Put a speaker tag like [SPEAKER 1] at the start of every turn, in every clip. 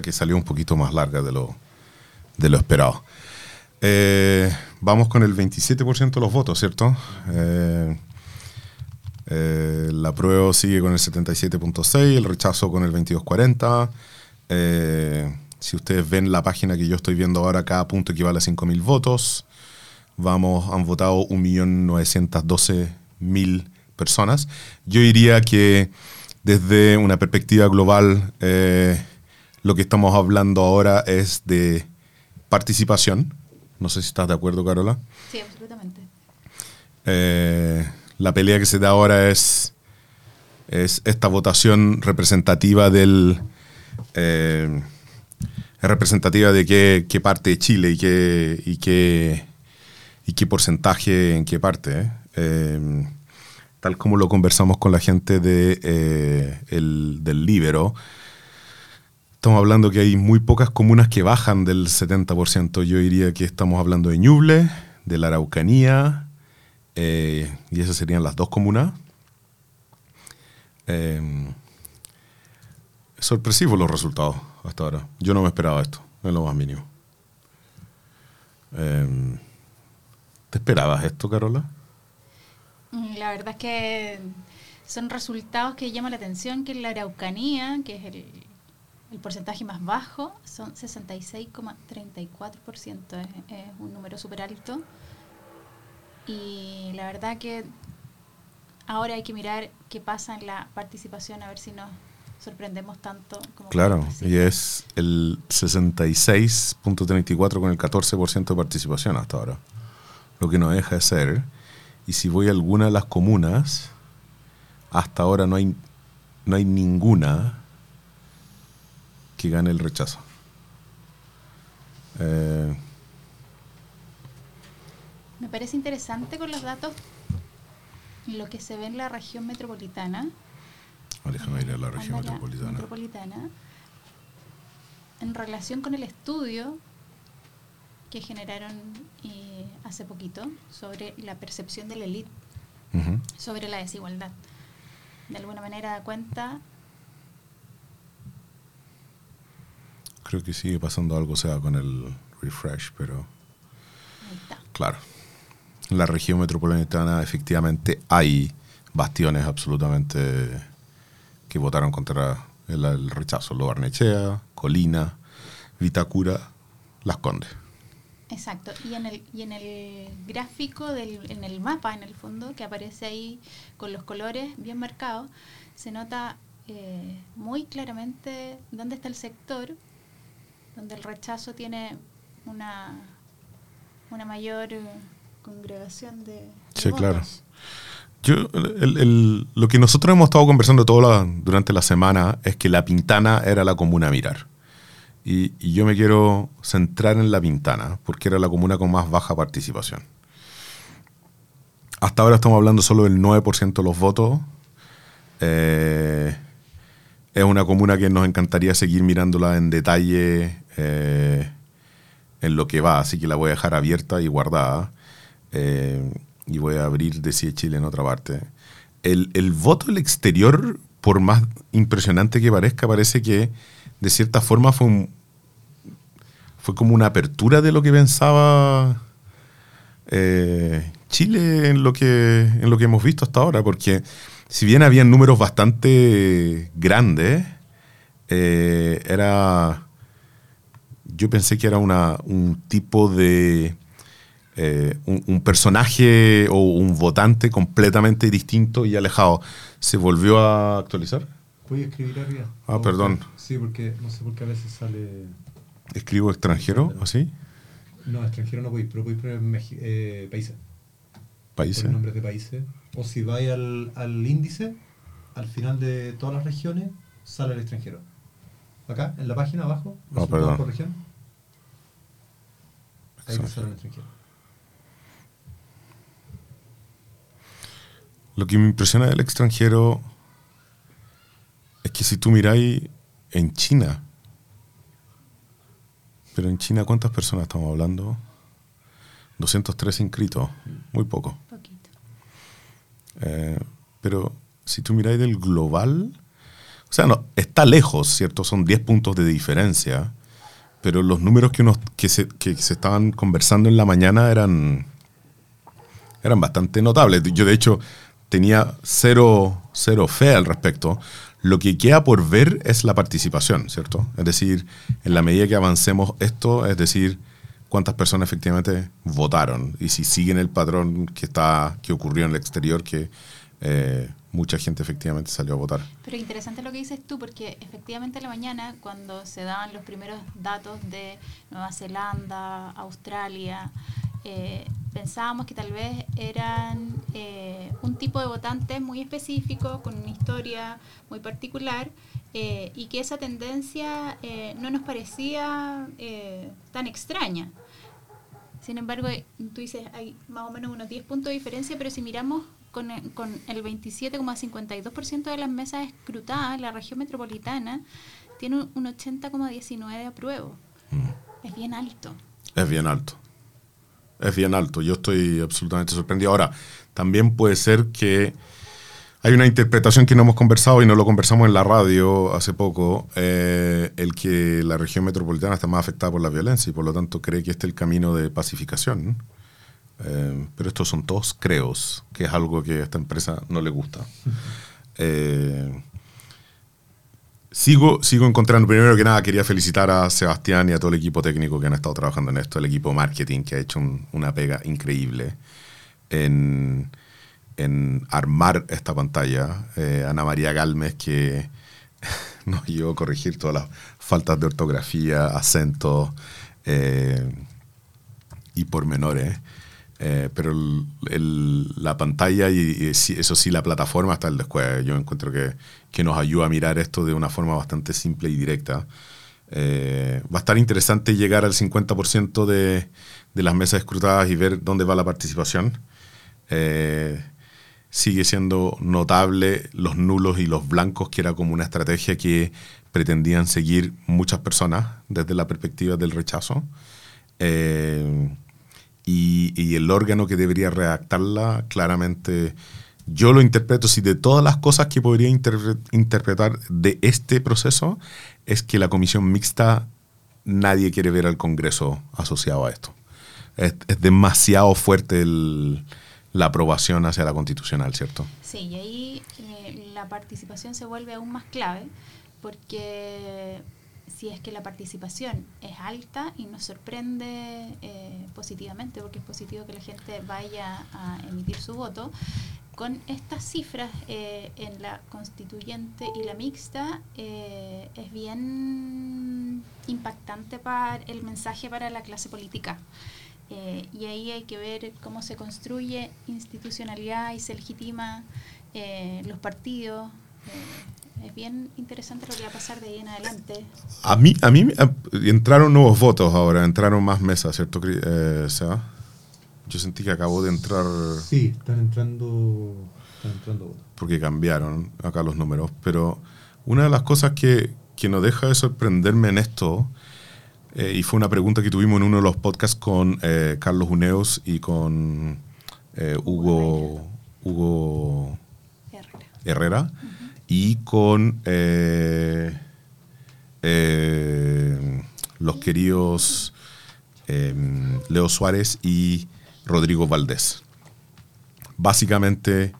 [SPEAKER 1] que salió un poquito más larga de lo, de lo esperado. Eh, vamos con el 27% de los votos, ¿cierto? Eh, eh, la prueba sigue con el 77.6, el rechazo con el 22.40. si ustedes ven la página que yo estoy viendo ahora, cada punto equivale a 5.000 votos. Vamos, han votado 1.912.000 personas. Yo diría que desde una perspectiva global, lo que estamos hablando ahora es de participación no sé si estás de acuerdo, Carola.
[SPEAKER 2] Sí, absolutamente.
[SPEAKER 1] Eh, la pelea que se da ahora es, es esta votación representativa del... Eh, representativa de qué, parte de Chile y qué, y qué, y qué porcentaje en qué parte. Eh. tal como lo conversamos con la gente de, del Libero, Estamos hablando que hay muy pocas comunas que bajan del 70%. Yo diría que estamos hablando de Ñuble, de la Araucanía, eh, y esas serían las dos comunas. Eh, sorpresivos los resultados hasta ahora. Yo no me esperaba esto, en lo más mínimo. Eh, ¿Te esperabas esto, Carola?
[SPEAKER 2] Mm, la verdad es que son resultados que llaman la atención, que la Araucanía, que es el, el porcentaje más bajo son 66,34%, es, es un número súper alto. Y la verdad que ahora hay que mirar qué pasa en la participación, a ver si nos sorprendemos tanto.
[SPEAKER 1] Como claro, y es el 66.34 con el 14% de participación hasta ahora, lo que no deja de ser. Y si voy a alguna de las comunas, hasta ahora no hay, no hay ninguna que gane el rechazo.
[SPEAKER 2] Eh, Me parece interesante con los datos lo que se ve en la región metropolitana.
[SPEAKER 1] Ah, déjame ir a la región metropolitana.
[SPEAKER 2] metropolitana. En relación con el estudio que generaron eh, hace poquito sobre la percepción de la élite sobre la desigualdad. De alguna manera da cuenta
[SPEAKER 1] Creo que sigue pasando algo, sea, con el refresh, pero... Claro. En la región metropolitana efectivamente hay bastiones absolutamente que votaron contra el, rechazo. Lo Barnechea, Colina, Vitacura, Las Condes.
[SPEAKER 2] Exacto. Y en el, y en el gráfico, del, en el mapa, en el fondo, que aparece ahí con los colores bien marcados, se nota eh, muy claramente dónde está el sector donde el rechazo tiene una, una mayor eh, congregación de...
[SPEAKER 1] Sí, claro. Yo, lo que nosotros hemos estado conversando todo durante la semana es que la Pintana era la comuna a mirar. Y, y, yo me quiero centrar en la Pintana, porque era la comuna con más baja participación. Hasta ahora estamos hablando solo del 9% de los votos. Eh, es una comuna que nos encantaría seguir mirándola en detalle eh, en lo que va, así que la voy a dejar abierta y guardada. Eh, y voy a abrir Decide Chile en otra parte. El, el voto del exterior, por más impresionante que parezca, parece que de cierta forma fue, fue como una apertura de lo que pensaba eh, Chile en lo, que, en lo que hemos visto hasta ahora, porque si bien habían números bastante grandes, era yo pensé que era una, un tipo de... Eh, un, personaje o un votante completamente distinto y alejado. ¿Se volvió a actualizar?
[SPEAKER 3] Voy a escribir arriba.
[SPEAKER 1] Ah, perdón.
[SPEAKER 3] Sí, porque no sé por qué a veces sale...
[SPEAKER 1] ¿Escribo extranjero así?
[SPEAKER 3] No, extranjero no voy, pero voy poner eh, países.
[SPEAKER 1] ¿Países?
[SPEAKER 3] nombres de países. O si vais al, al índice, al final de todas las regiones, sale el extranjero. Acá, en la página abajo,
[SPEAKER 1] oh, perdón.
[SPEAKER 3] por región. Ahí el extranjero.
[SPEAKER 1] Lo que me impresiona del extranjero es que si tú miráis en China, pero en China, ¿cuántas personas estamos hablando? 203 inscritos, muy poco.
[SPEAKER 2] Poquito.
[SPEAKER 1] Eh, pero si tú miráis del global, O sea, no, está lejos, ¿cierto? Son 10 puntos de diferencia, pero los números que, unos, que, se, que se estaban conversando en la mañana eran, eran bastante notables. Yo, de hecho, tenía cero, cero fe al respecto. Lo que queda por ver es la participación, ¿cierto? Es decir, en la medida que avancemos esto, es decir, cuántas personas efectivamente votaron y si siguen el patrón que, está, que ocurrió en el exterior, que eh, mucha gente efectivamente salió a votar.
[SPEAKER 2] Pero interesante lo que dices tú, porque efectivamente en la mañana, cuando se daban los primeros datos de Nueva Zelanda, Australia, eh, pensábamos que tal vez eran eh, un tipo de votantes muy específico, con una historia muy particular, eh, y que esa tendencia no nos parecía tan extraña. Sin embargo, tú dices, hay más o menos unos 10 puntos de diferencia, pero si miramos con el, con el 27,52% de las mesas escrutadas, la región metropolitana tiene un 80,19% de apruebo. Mm. Es bien alto.
[SPEAKER 1] Es bien alto. Es bien alto. Yo estoy absolutamente sorprendido. Ahora, también puede ser que hay una interpretación que no hemos conversado y no lo conversamos en la radio hace poco, eh, el que la región metropolitana está más afectada por la violencia y por lo tanto cree que este es el camino de pacificación. Eh, pero estos son todos creos, que es algo que a esta empresa no le gusta. Eh, sigo, sigo encontrando, primero que nada quería felicitar a Sebastián y a todo el equipo técnico que han estado trabajando en esto, el equipo marketing que ha hecho una pega increíble en, en armar esta pantalla. Eh, Ana María Galmes que nos llevó a corregir todas las faltas de ortografía, acentos y pormenores. Eh, pero la pantalla y, eso sí, la plataforma está el después. Yo encuentro que, que, nos ayuda a mirar esto de una forma bastante simple y directa. Eh, va a estar interesante llegar al 50% de, de, las mesas escrutadas y ver dónde va la participación. Eh, sigue siendo notable los nulos y los blancos, que era como una estrategia que pretendían seguir muchas personas desde la perspectiva del rechazo. Eh, y, el órgano que debería redactarla, claramente yo lo interpreto, si de todas las cosas que podría interpretar de este proceso, es que la comisión mixta nadie quiere ver al Congreso asociado a esto. Es, demasiado fuerte la aprobación hacia la constitucional, ¿cierto?
[SPEAKER 2] Sí, y ahí eh, la participación se vuelve aún más clave porque si es que la participación es alta y nos sorprende eh, positivamente, porque es positivo que la gente vaya a emitir su voto, con estas cifras eh, en la constituyente y la mixta eh, es bien impactante para el mensaje para la clase política. Y ahí hay que ver cómo se construye institucionalidad y se legitima los partidos es bien interesante lo que va a pasar de ahí en adelante. A mí,
[SPEAKER 1] a mí entraron nuevos votos ahora, entraron más mesas, ¿cierto, eh, Seba? Yo sentí que acabó de entrar...
[SPEAKER 3] Sí, están entrando, están entrando votos.
[SPEAKER 1] Porque cambiaron acá los números, pero una de las cosas que, que no deja de sorprenderme en esto, eh, y fue una pregunta que tuvimos en uno de los podcasts con eh, Carlos Uneos y con eh, Hugo, Hugo Herrera. Herrera y con los queridos Leo Suárez y Rodrigo Valdés. Básicamente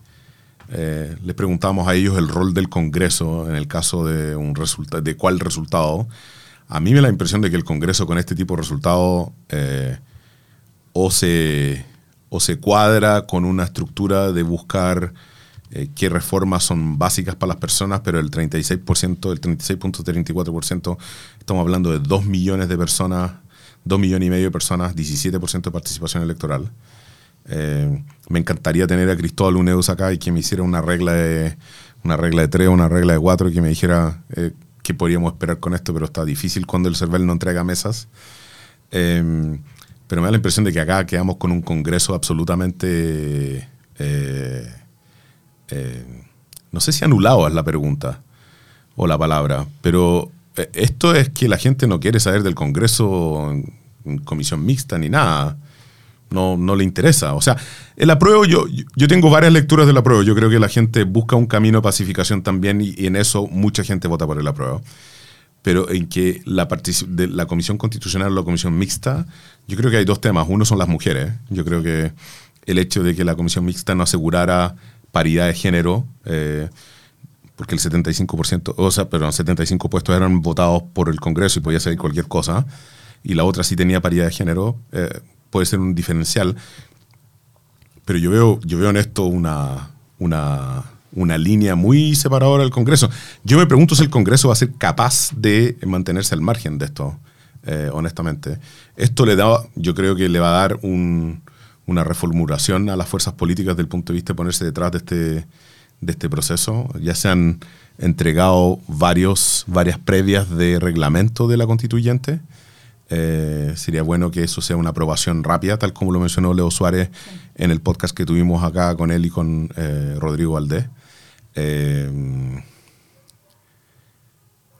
[SPEAKER 1] les preguntamos a ellos el rol del Congreso en el caso de, un de cuál resultado. A mí me da la impresión de que el Congreso con este tipo de resultado o, se, o se cuadra con una estructura de buscar eh, qué reformas son básicas para las personas, pero el 36%, el 36.34%, estamos hablando de 2 millones de personas, 2 millones y medio de personas, 17% de participación electoral. Eh, me encantaría tener a Cristóbal Uneus acá y que me hiciera una regla de una regla de 3 una regla de 4 y que me dijera eh, qué podríamos esperar con esto, pero está difícil cuando el CERVEL no entrega mesas. pero me da la impresión de que acá quedamos con un congreso absolutamente eh, no sé si anulado es la pregunta o la palabra, pero eh, esto es que la gente no quiere saber del Congreso en, comisión mixta ni nada. No, no le interesa. O sea, el apruebo, yo, yo tengo varias lecturas del apruebo. Yo creo que la gente busca un camino de pacificación también y, en eso mucha gente vota por el apruebo. Pero en que la, de la comisión constitucional o la comisión mixta, yo creo que hay dos temas. Uno son las mujeres. Yo creo que el hecho de que la comisión mixta no asegurara paridad de género, eh, porque el 75%, o sea, perdón, 75 puestos eran votados por el Congreso y podía ser cualquier cosa, y la otra sí tenía paridad de género, eh, puede ser un diferencial. Pero yo veo, yo veo en esto una, una, una línea muy separadora del Congreso. Yo me pregunto si el Congreso va a ser capaz de mantenerse al margen de esto, eh, honestamente. Esto le da, yo creo que le va a dar un- una reformulación a las fuerzas políticas desde el punto de vista de ponerse detrás de este, de este proceso. Ya se han entregado varios, varias previas de reglamento de la constituyente. Eh, sería bueno que eso sea una aprobación rápida, tal como lo mencionó Leo Suárez en el podcast que tuvimos acá con él y con eh, Rodrigo Valdés. Eh,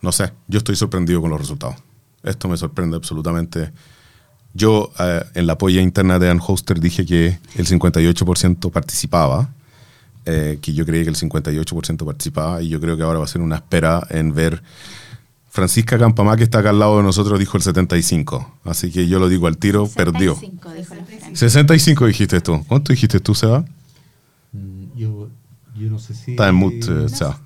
[SPEAKER 1] no sé, yo estoy sorprendido con los resultados. Esto me sorprende absolutamente. Yo eh, en la polla interna de Anhoster dije que el 58% participaba, eh, que yo creía que el 58% participaba y yo creo que ahora va a ser una espera en ver Francisca Campamá, que está acá al lado de nosotros, dijo el 75. Así que yo lo digo al tiro, perdió.
[SPEAKER 2] 65, dijo la Fran.
[SPEAKER 1] 65 dijiste tú. ¿Cuánto dijiste tú, Seba?
[SPEAKER 3] Mm, Yo, yo no sé si.
[SPEAKER 1] Está en mute, eh, Seba.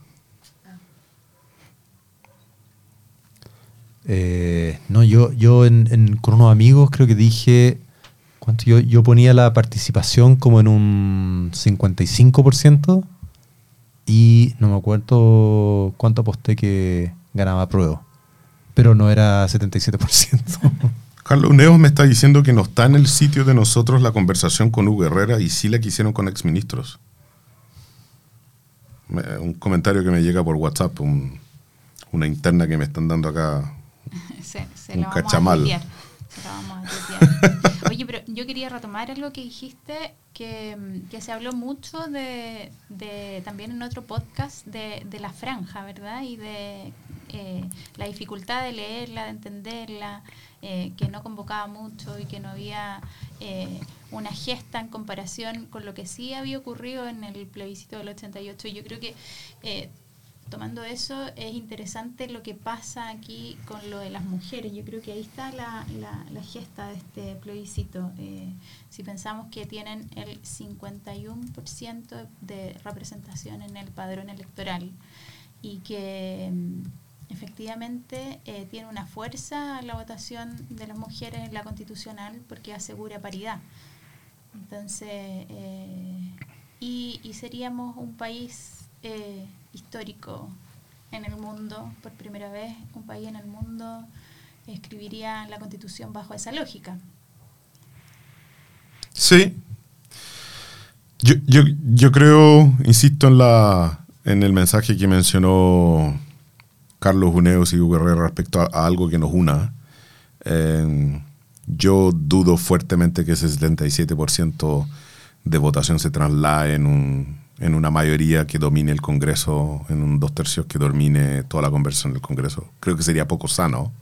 [SPEAKER 3] Eh, no, yo, yo en, en- con unos amigos creo que dije. ¿Cuánto? Yo, yo ponía la participación como en un 55% y no me acuerdo cuánto aposté que ganaba prueba. Pero no era 77%.
[SPEAKER 1] Carlos Neos me está diciendo que no está en el sitio de nosotros la conversación con Hugo Herrera y sí la que hicieron con exministros. Un comentario que me llega por WhatsApp, un- una interna que me están dando acá.
[SPEAKER 2] Se, se
[SPEAKER 1] Un
[SPEAKER 2] lo vamos
[SPEAKER 1] cachamal.
[SPEAKER 2] a tuitear. Se lo vamos a tuitear. Oye, pero yo quería retomar algo que dijiste, que, mm, que se habló mucho de, de también en otro podcast de, de la franja, ¿verdad? Y de eh, la dificultad de leerla, de entenderla, eh, que no convocaba mucho y que no había eh, una gesta en comparación con lo que sí había ocurrido en el plebiscito del 88. Y yo creo que tomando eso, es interesante lo que pasa aquí con lo de las mujeres. Yo creo que ahí está la, la- la gesta de este plebiscito. Si pensamos que tienen el 51% de representación en el padrón electoral y que mm, efectivamente eh, tiene una fuerza la votación de las mujeres en la constitucional porque asegura paridad. Entonces, eh, y, seríamos un país eh, histórico en el mundo, por primera vez, un país en el mundo escribiría la constitución bajo esa lógica.
[SPEAKER 1] Sí. Yo, yo, yo creo, insisto en, la, en el mensaje que mencionó Carlos Uneos y Hugo Herrera respecto a, a algo que nos una. Eh, yo dudo fuertemente que ese 77% de votación se traslade en, un, en una mayoría que domine el Congreso, en un dos tercios que domine toda la conversación del Congreso. Creo que sería poco sano.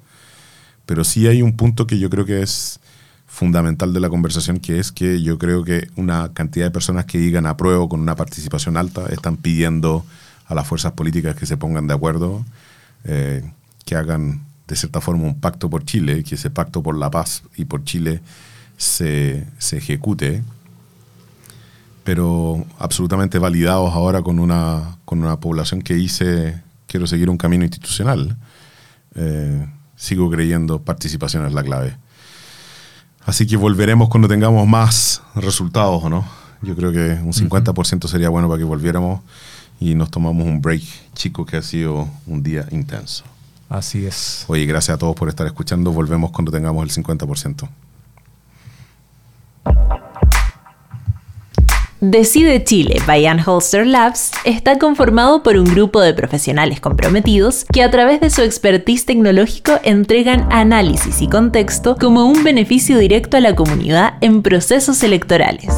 [SPEAKER 1] Pero sí hay un punto que yo creo que es fundamental de la conversación, que es que yo creo que una cantidad de personas que digan apruebo con una participación alta están pidiendo a las fuerzas políticas que se pongan de acuerdo, eh, que hagan de cierta forma un pacto por Chile, que ese pacto por la paz y por Chile se, se ejecute, pero absolutamente validados ahora con una, con una población que dice quiero seguir un camino institucional. Eh, sigo creyendo participación es la clave. Así que volveremos cuando tengamos más resultados, ¿o no? Yo creo que un 50% sería bueno para que volviéramos y nos tomamos un break chico que ha sido un día intenso.
[SPEAKER 3] Así es.
[SPEAKER 1] Oye, gracias a todos por estar escuchando. Volvemos cuando tengamos el 50%.
[SPEAKER 4] Decide Chile by Ann Holster Labs está conformado por un grupo de profesionales comprometidos que a través de su expertise tecnológico entregan análisis y contexto como un beneficio directo a la comunidad en procesos electorales.